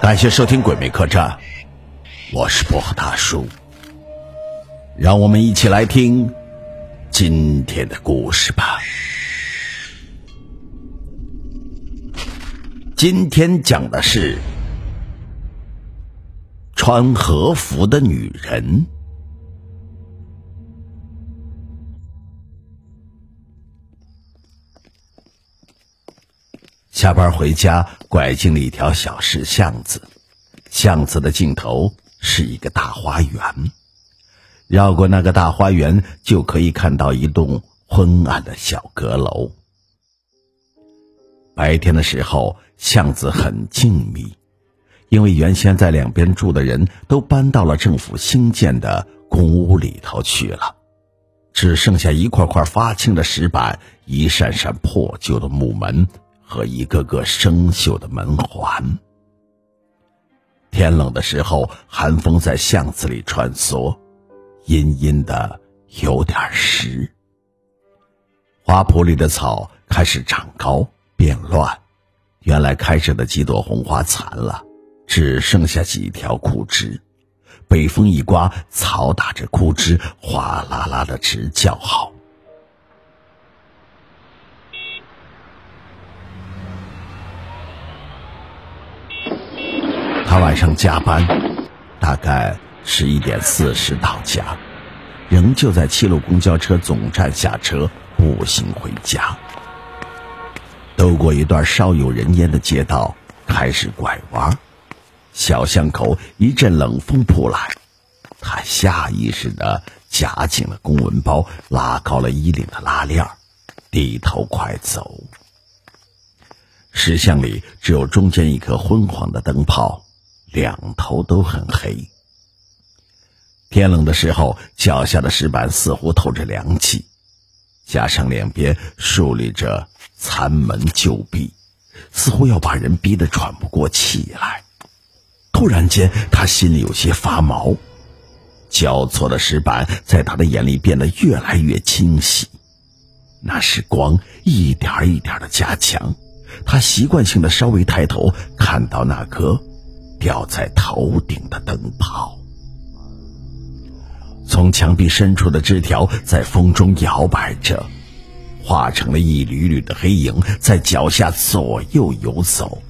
感谢收听《鬼魅客栈》，我是薄荷大叔。让我们一起来听今天的故事吧。今天讲的是穿和服的女人。下班回家，拐进了一条小石巷子，巷子的尽头是一个大花园。绕过那个大花园，就可以看到一栋昏暗的小阁楼。白天的时候，巷子很静谧，因为原先在两边住的人都搬到了政府新建的公屋里头去了，只剩下一块块发青的石板，一扇扇破旧的木门。和一个个生锈的门环。天冷的时候，寒风在巷子里穿梭，阴阴的，有点湿。花圃里的草开始长高变乱，原来开着的几朵红花残了，只剩下几条枯枝。北风一刮，草打着枯枝，哗啦啦的直叫好。他晚上加班，大概十一点四十到家，仍旧在七路公交车总站下车，步行回家。兜过一段稍有人烟的街道，开始拐弯，小巷口一阵冷风扑来，他下意识的夹紧了公文包，拉高了衣领的拉链，低头快走。石巷里只有中间一颗昏黄的灯泡。两头都很黑。天冷的时候，脚下的石板似乎透着凉气，加上两边竖立着残门旧壁，似乎要把人逼得喘不过气来。突然间，他心里有些发毛。交错的石板在他的眼里变得越来越清晰，那是光一点一点的加强。他习惯性的稍微抬头，看到那颗。吊在头顶的灯泡，从墙壁深处的枝条在风中摇摆着，化成了一缕缕的黑影，在脚下左右游走。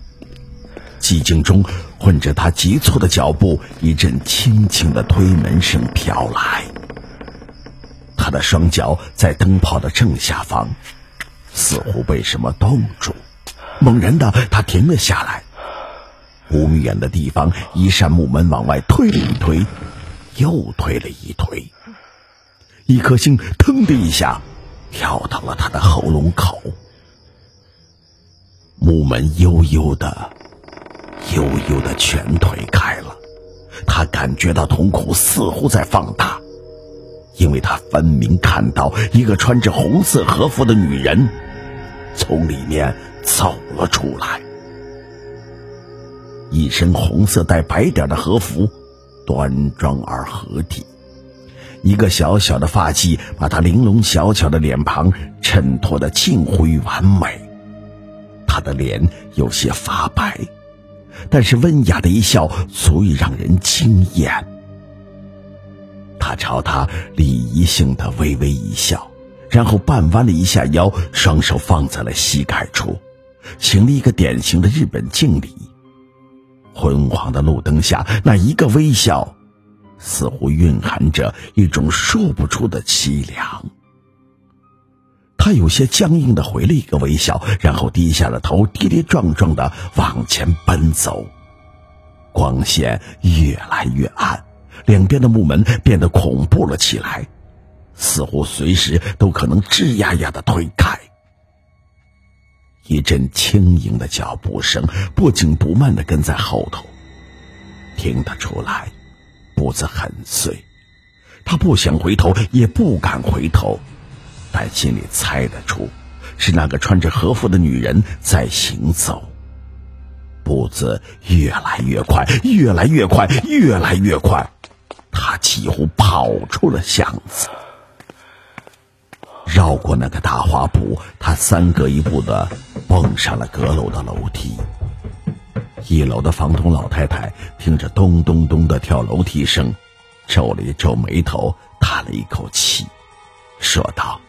寂静中混着他急促的脚步，一阵轻轻的推门声飘来。他的双脚在灯泡的正下方，似乎被什么冻住，猛然的，他停了下来。五米远的地方，一扇木门往外推了一推，又推了一推，一颗心腾的一下跳到了他的喉咙口。木门悠悠的、悠悠的全推开了，他感觉到瞳孔似乎在放大，因为他分明看到一个穿着红色和服的女人从里面走了出来。一身红色带白点的和服，端庄而合体。一个小小的发髻，把她玲珑小巧的脸庞衬托的近乎于完美。她的脸有些发白，但是温雅的一笑足以让人惊艳。他朝她礼仪性的微微一笑，然后半弯了一下腰，双手放在了膝盖处，行了一个典型的日本敬礼。昏黄的路灯下，那一个微笑，似乎蕴含着一种说不出的凄凉。他有些僵硬的回了一个微笑，然后低下了头，跌跌撞撞的往前奔走。光线越来越暗，两边的木门变得恐怖了起来，似乎随时都可能吱呀呀的推开。一阵轻盈的脚步声不紧不慢的跟在后头，听得出来，步子很碎。他不想回头，也不敢回头，但心里猜得出，是那个穿着和服的女人在行走。步子越来越快，越来越快，越来越快，他几乎跑出了巷子。绕过那个大花圃，他三格一步的蹦上了阁楼的楼梯。一楼的房东老太太听着咚咚咚的跳楼梯声，皱了一皱眉头，叹了一口气，说道：“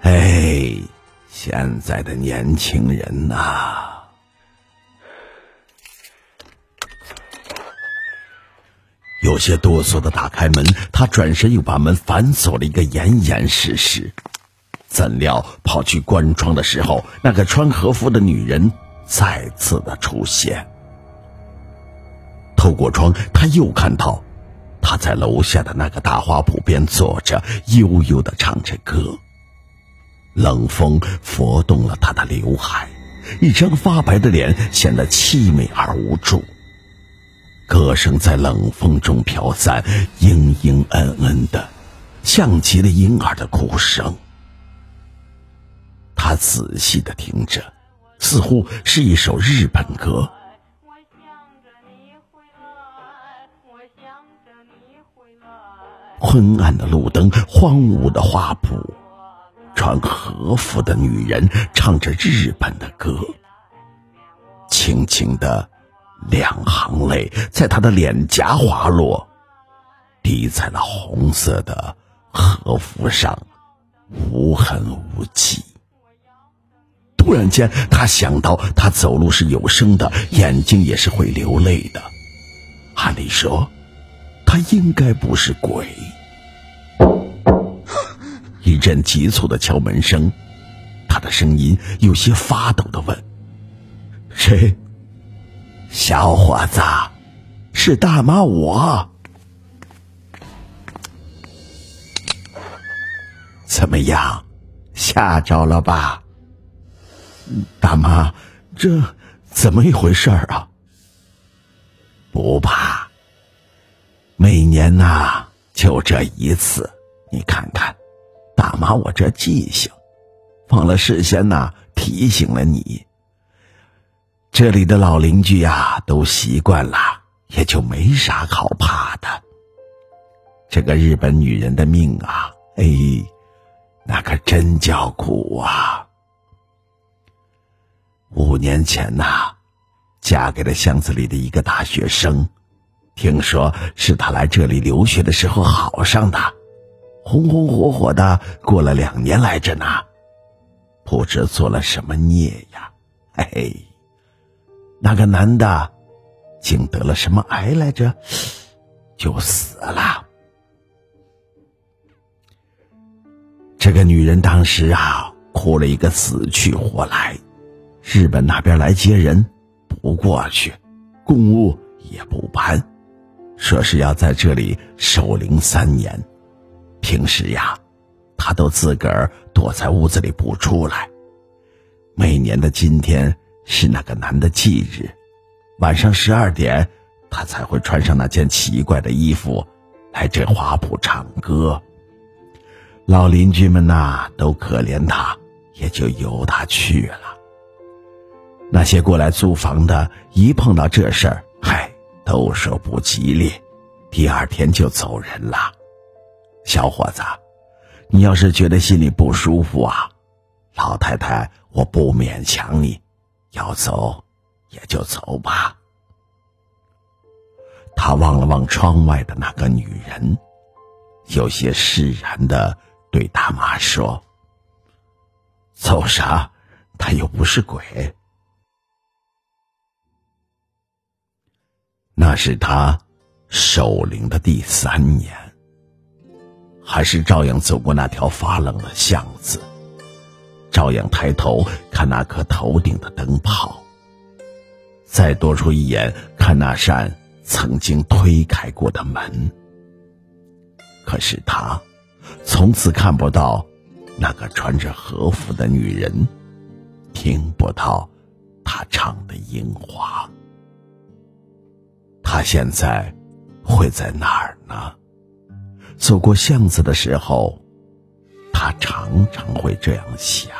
哎，现在的年轻人呐。”有些哆嗦的打开门，他转身又把门反锁了一个严严实实。怎料跑去关窗的时候，那个穿和服的女人再次的出现。透过窗，他又看到她在楼下的那个大花圃边坐着，悠悠的唱着歌。冷风拂动了他的刘海，一张发白的脸显得凄美而无助。歌声在冷风中飘散，嘤嘤嗯嗯的，像极了婴儿的哭声。他仔细的听着，似乎是一首日本歌。昏暗的路灯，荒芜的花圃，穿和服的女人唱着日本的歌，轻轻的。两行泪在他的脸颊滑落，滴在了红色的和服上，无痕无迹。突然间，他想到，他走路是有声的，眼睛也是会流泪的。按理说，他应该不是鬼。一阵急促的敲门声，他的声音有些发抖的问：“谁？”小伙子，是大妈我。怎么样，吓着了吧？大妈，这怎么一回事儿啊？不怕，每年呐就这一次。你看看，大妈我这记性，忘了事先呐提醒了你。这里的老邻居呀，都习惯了，也就没啥好怕的。这个日本女人的命啊，哎，那可真叫苦啊！五年前呐，嫁给了巷子里的一个大学生，听说是他来这里留学的时候好上的，红红火火的过了两年来着呢，不知做了什么孽呀，嘿嘿。那个男的，竟得了什么癌来着，就死了。这个女人当时啊，哭了一个死去活来。日本那边来接人，不过去，公务也不办，说是要在这里守灵三年。平时呀，她都自个儿躲在屋子里不出来。每年的今天。是那个男的忌日，晚上十二点，他才会穿上那件奇怪的衣服，来这花圃唱歌。老邻居们呐，都可怜他，也就由他去了。那些过来租房的，一碰到这事儿，嗨，都说不吉利，第二天就走人了。小伙子，你要是觉得心里不舒服啊，老太太，我不勉强你。要走，也就走吧。他望了望窗外的那个女人，有些释然的对大妈说：“走啥？他又不是鬼。”那是他守灵的第三年，还是照样走过那条发冷的巷子。照样抬头看那颗头顶的灯泡，再多出一眼看那扇曾经推开过的门。可是他从此看不到那个穿着和服的女人，听不到她唱的樱花。他现在会在哪儿呢？走过巷子的时候。他常常会这样想。